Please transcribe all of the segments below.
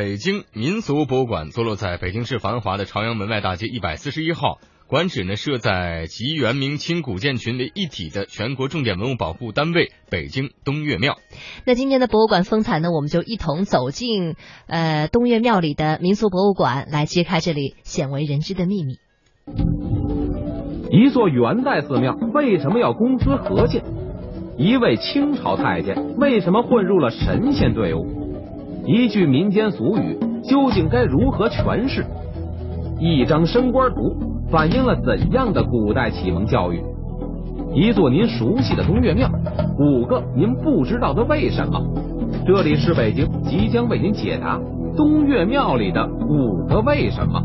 北京民俗博物馆坐落在北京市繁华的朝阳门外大街一百四十一号，馆址呢设在集元明清古建群为一体的全国重点文物保护单位北京东岳庙。那今天的博物馆风采呢，我们就一同走进呃东岳庙里的民俗博物馆，来揭开这里鲜为人知的秘密。一座元代寺庙为什么要公私合建？一位清朝太监为什么混入了神仙队伍？一句民间俗语究竟该如何诠释？一张升官图反映了怎样的古代启蒙教育？一座您熟悉的东岳庙，五个您不知道的为什么？这里是北京，即将为您解答东岳庙里的五个为什么。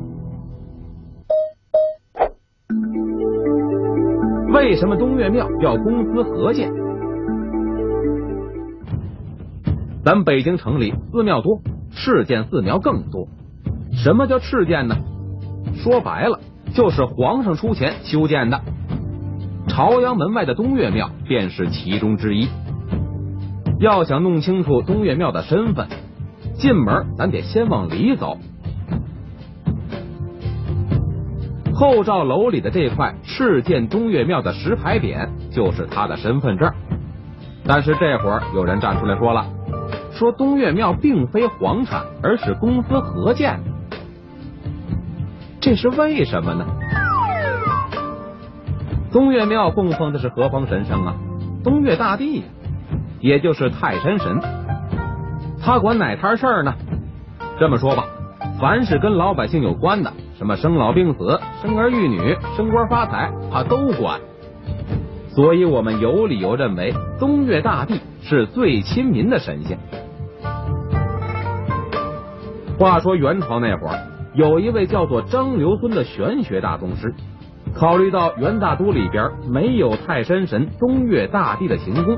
为什么东岳庙要公私合建？咱北京城里寺庙多，赤建寺庙更多。什么叫赤建呢？说白了，就是皇上出钱修建的。朝阳门外的东岳庙便是其中之一。要想弄清楚东岳庙的身份，进门咱得先往里走。后罩楼里的这块赤建东岳庙的石牌匾，就是他的身份证。但是这会儿有人站出来说了。说东岳庙并非皇产，而是公私合建，这是为什么呢？东岳庙供奉的是何方神圣啊？东岳大帝，也就是泰山神。他管哪摊事儿呢？这么说吧，凡是跟老百姓有关的，什么生老病死、生儿育女、升官发财，他都管。所以我们有理由认为，东岳大帝是最亲民的神仙。话说元朝那会儿，有一位叫做张留孙的玄学大宗师，考虑到元大都里边没有泰山神东岳大帝的行宫，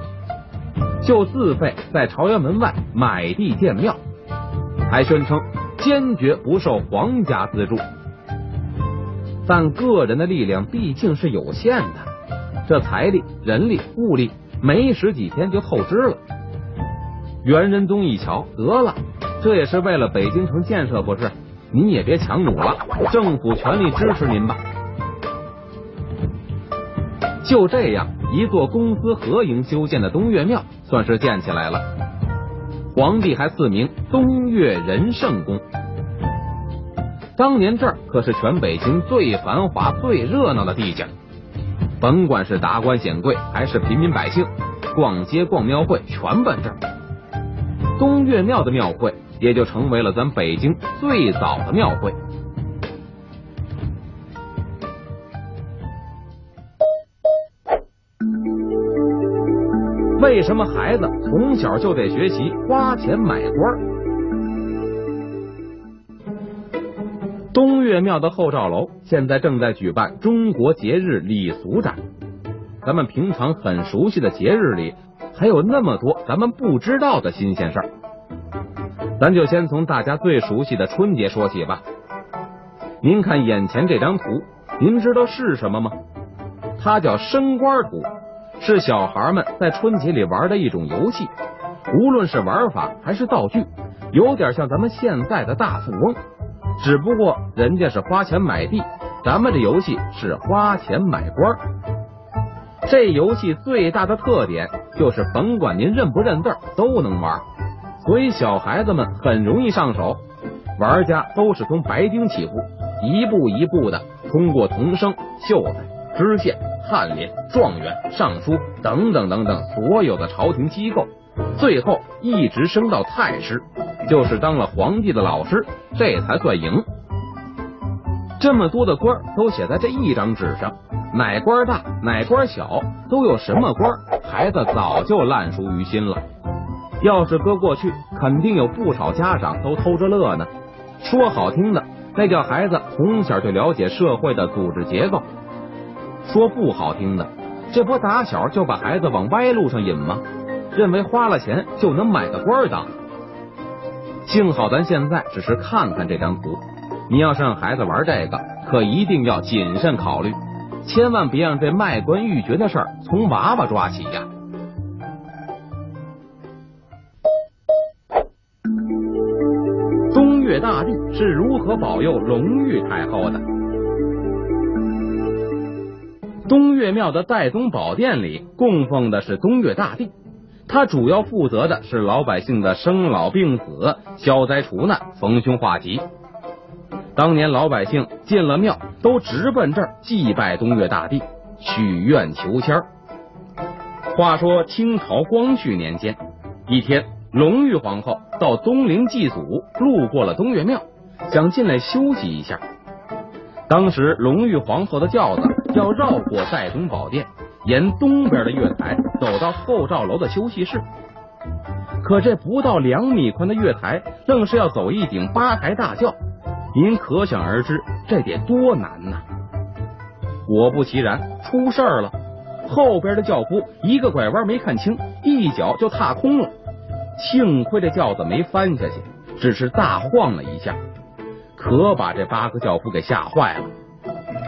就自费在朝阳门外买地建庙，还宣称坚决不受皇家资助。但个人的力量毕竟是有限的，这财力、人力、物力没使几天就透支了。元仁宗一瞧，得了。这也是为了北京城建设，不是？您也别强弩了，政府全力支持您吧。就这样，一座公私合营修建的东岳庙算是建起来了。皇帝还赐名东岳仁圣宫。当年这儿可是全北京最繁华、最热闹的地界，甭管是达官显贵还是平民百姓，逛街逛庙会全奔这儿。东岳庙的庙会。也就成为了咱北京最早的庙会。为什么孩子从小就得学习花钱买官？东岳庙的后赵楼现在正在举办中国节日礼俗展。咱们平常很熟悉的节日里，还有那么多咱们不知道的新鲜事儿。咱就先从大家最熟悉的春节说起吧。您看眼前这张图，您知道是什么吗？它叫升官图，是小孩们在春节里玩的一种游戏。无论是玩法还是道具，有点像咱们现在的大富翁，只不过人家是花钱买地，咱们这游戏是花钱买官。这游戏最大的特点就是，甭管您认不认字，都能玩。所以小孩子们很容易上手，玩家都是从白丁起步，一步一步的通过童生、秀才、知县、翰林、状元、尚书等等等等所有的朝廷机构，最后一直升到太师，就是当了皇帝的老师，这才算赢。这么多的官都写在这一张纸上，哪官大哪官小，都有什么官，孩子早就烂熟于心了。要是搁过去，肯定有不少家长都偷着乐呢。说好听的，那叫孩子从小就了解社会的组织结构；说不好听的，这不打小就把孩子往歪路上引吗？认为花了钱就能买个官当。幸好咱现在只是看看这张图，你要是让孩子玩这个，可一定要谨慎考虑，千万别让这卖官鬻爵的事儿从娃娃抓起呀。是如何保佑隆裕太后的。东岳庙的岱宗宝殿里供奉的是东岳大帝，他主要负责的是老百姓的生老病死、消灾除难、逢凶化吉。当年老百姓进了庙，都直奔这儿祭拜东岳大帝，许愿求签。话说清朝光绪年间，一天，隆裕皇后到东陵祭祖，路过了东岳庙，想进来休息一下。当时隆裕皇后的轿子要绕过岱宗宝殿，沿东边的月台走到后罩楼的休息室。可这不到两米宽的月台，愣是要走一顶八抬大轿，您可想而知这得多难呐！果不其然，出事儿了。后边的轿夫一个拐弯没看清，一脚就踏空了。幸亏这轿子没翻下去，只是大晃了一下。可把这八个轿夫给吓坏了，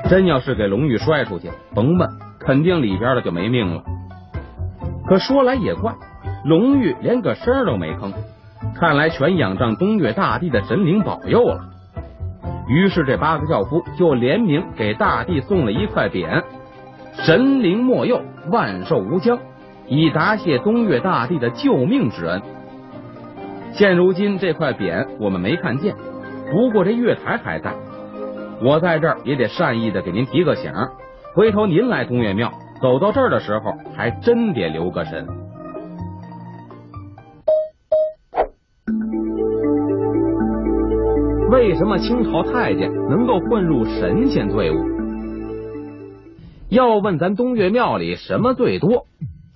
真要是给龙玉摔出去，甭问，肯定里边的就没命了。可说来也怪，龙玉连个声都没吭，看来全仰仗东岳大帝的神灵保佑了。于是这八个轿夫就联名给大帝送了一块匾：“神灵莫佑，万寿无疆”，以答谢东岳大帝的救命之恩。现如今这块匾我们没看见。不过这月台还在，我在这儿也得善意的给您提个醒，回头您来东岳庙走到这儿的时候，还真得留个神。为什么清朝太监能够混入神仙队伍？要问咱东岳庙里什么最多，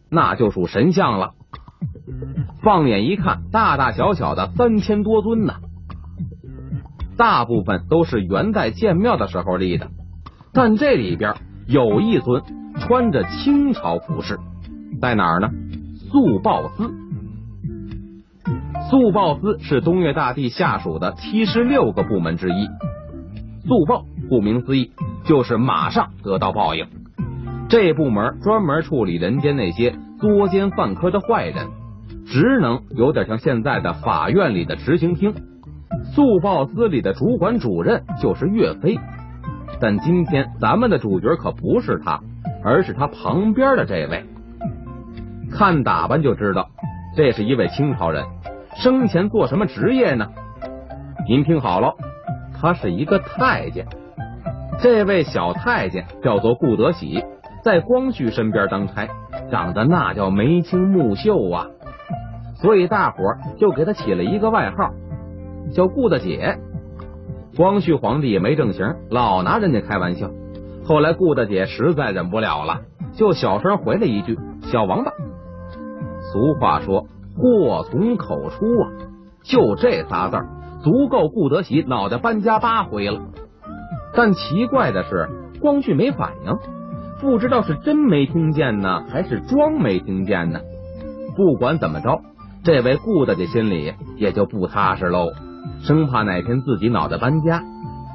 那就属神像了。放眼一看，大大小小的三千多尊呢。大部分都是元代建庙的时候立的，但这里边有一尊穿着清朝服饰，在哪儿呢？肃报司。肃报司是东岳大帝下属的七十六个部门之一。肃报顾名思义，就是马上得到报应。这部门专门处理人间那些作奸犯科的坏人，职能有点像现在的法院里的执行厅。速报司里的主管主任就是岳飞，但今天咱们的主角可不是他，而是他旁边的这位。看打扮就知道，这是一位清朝人。生前做什么职业呢？您听好了，他是一个太监。这位小太监叫做顾德喜，在光绪身边当差，长得那叫眉清目秀啊，所以大伙就给他起了一个外号。叫顾大姐，光绪皇帝也没正形，老拿人家开玩笑。后来顾大姐实在忍不了了，就小声回了一句：“小王八。”俗话说“祸从口出”啊，就这仨字儿足够顾德喜脑袋搬家八回了。但奇怪的是，光绪没反应，不知道是真没听见呢，还是装没听见呢。不管怎么着，这位顾大姐心里也就不踏实喽。生怕哪天自己脑袋搬家，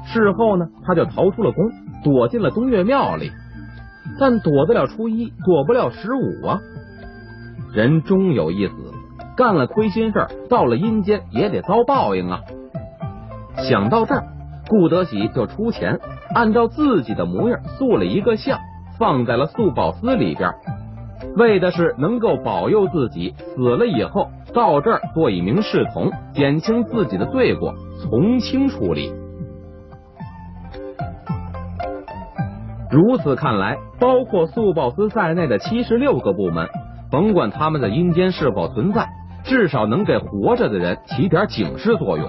事后呢，他就逃出了宫，躲进了东岳庙里。但躲得了初一，躲不了十五啊！人终有一死，干了亏心事儿到了阴间也得遭报应啊！想到这儿，顾德喜就出钱，按照自己的模样塑了一个像，放在了素宝司里边，为的是能够保佑自己死了以后。到这儿做一名侍从，减轻自己的罪过，从轻处理。如此看来，包括速报司在内的七十六个部门，甭管他们的阴间是否存在，至少能给活着的人起点警示作用。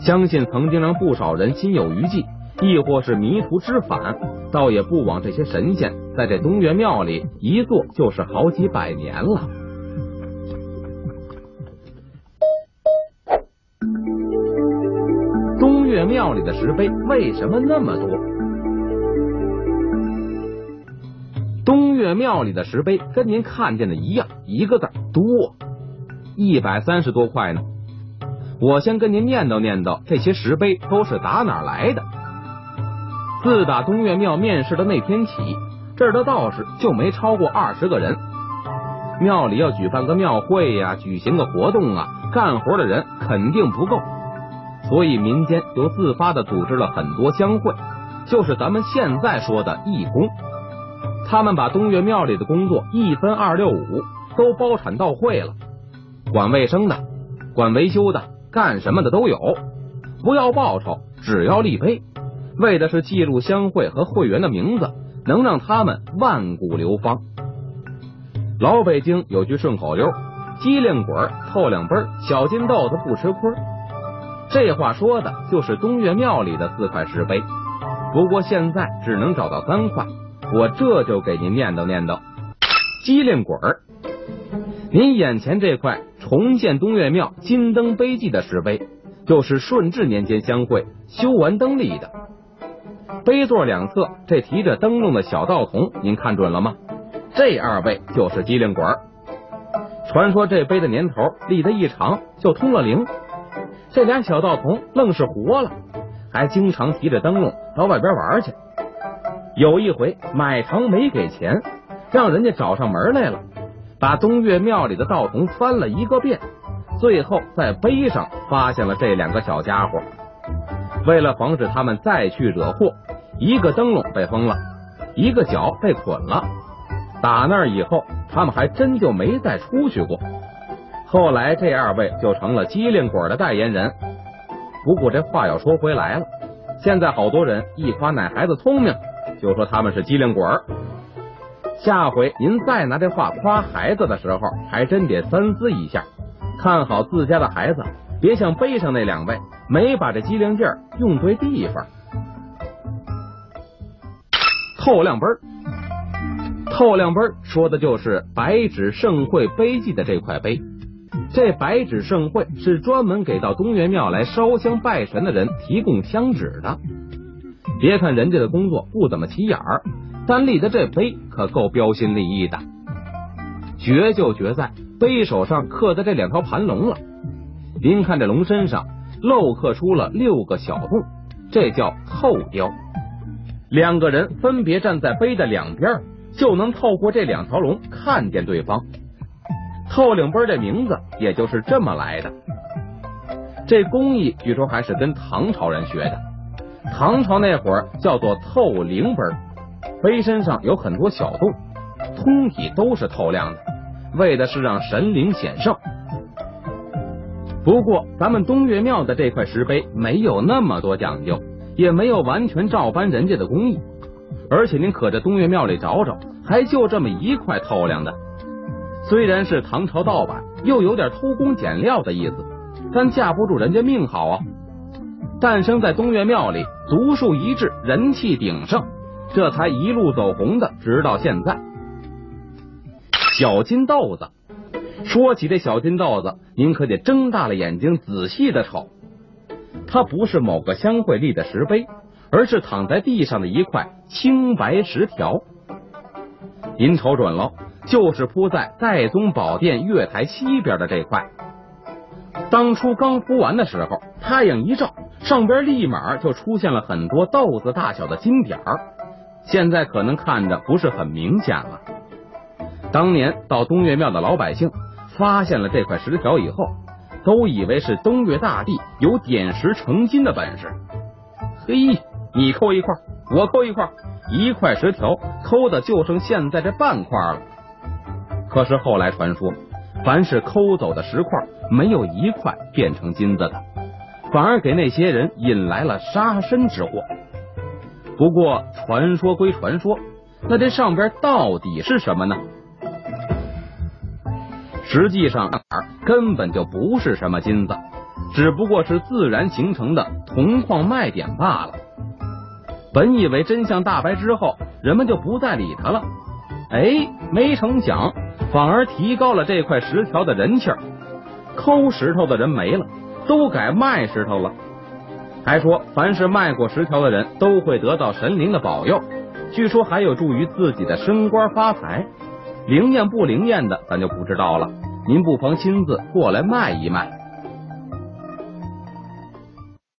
相信曾经让不少人心有余悸，亦或是迷途知返，倒也不枉这些神仙在这东岳庙里一坐就是好几百年了。里的石碑为什么那么多？东岳庙里的石碑跟您看见的一样，一个字多，一百三十多块呢。我先跟您念叨念叨，这些石碑都是打哪来的？自打东岳庙面世的那天起，这儿的道士就没超过二十个人。庙里要举办个庙会呀，举行个活动啊，干活的人肯定不够。所以民间就自发的组织了很多乡会，就是咱们现在说的义工。他们把东岳庙里的工作一分二六五，都包产到会了，管卫生的，管维修的，干什么的都有，不要报酬，只要立碑，为的是记录乡会和会员的名字，能让他们万古流芳。老北京有句顺口溜：机灵鬼透两杯，小金豆子不吃亏。这话说的就是东岳庙里的四块石碑，不过现在只能找到三块。我这就给您念叨念叨，机灵鬼儿，您眼前这块重建东岳庙金灯碑记的石碑，就是顺治年间相会修完灯立的。碑座两侧这提着灯笼的小道童，您看准了吗？这二位就是机灵鬼儿。传说这碑的年头立得一长就通了灵，这俩小道童愣是活了，还经常提着灯笼到外边玩去。有一回买糖没给钱，让人家找上门来了，把东岳庙里的道童翻了一个遍，最后在碑上发现了这两个小家伙。为了防止他们再去惹祸，一个灯笼被封了，一个脚被捆了。打那以后，他们还真就没再出去过。后来这二位就成了机灵鬼的代言人。不过这话要说回来了，现在好多人一夸奶孩子聪明。就说他们是机灵鬼。下回您再拿这话夸孩子的时候，还真得三思一下，看好自家的孩子，别像碑上那两位，没把这机灵劲儿用对地方。透亮碑儿，透亮碑儿说的就是白纸盛会碑记的这块碑。这白纸盛会是专门给到东岳庙来烧香拜神的人提供香纸的。别看人家的工作不怎么起眼儿，但立的这碑可够标新立异的。绝就绝在碑首上刻的这两条盘龙了。您看这龙身上镂刻出了六个小洞，这叫透雕。两个人分别站在碑的两边，就能透过这两条龙看见对方。透灵碑这名字也就是这么来的。这工艺据说还是跟唐朝人学的。唐朝那会儿叫做透灵碑，碑身上有很多小洞，通体都是透亮的，为的是让神灵显圣。不过咱们东岳庙的这块石碑没有那么多讲究，也没有完全照搬人家的工艺，而且您可在东岳庙里找找，还就这么一块透亮的。虽然是唐朝盗版，又有点偷工减料的意思，但架不住人家命好啊。诞生在东岳庙里，独树一帜，人气鼎盛，这才一路走红的，直到现在。小金豆子，说起这小金豆子，您可得睁大了眼睛仔细的瞅，它不是某个乡会立的石碑，而是躺在地上的一块青白石条。您瞅准喽，就是铺在岱宗宝殿月台西边的这块。当初刚铺完的时候，太阳一照。上边立马就出现了很多豆子大小的金点儿，现在可能看着不是很明显了。当年到东岳庙的老百姓发现了这块石条以后，都以为是东岳大帝有点石成金的本事。嘿，你抠一块，我抠一块，一块石条抠的就剩现在这半块了。可是后来传说，凡是抠走的石块，没有一块变成金子的。反而给那些人引来了杀身之祸。不过传说归传说，那这上边到底是什么呢？实际上根本就不是什么金子，只不过是自然形成的铜矿脉点罢了。本以为真相大白之后，人们就不再理他了。哎，没成想，反而提高了这块石条的人气儿。抠石头的人没了。都改卖石头了，还说凡是卖过石条的人都会得到神灵的保佑，据说还有助于自己的升官发财。灵验不灵验的，咱就不知道了。您不妨亲自过来卖一卖。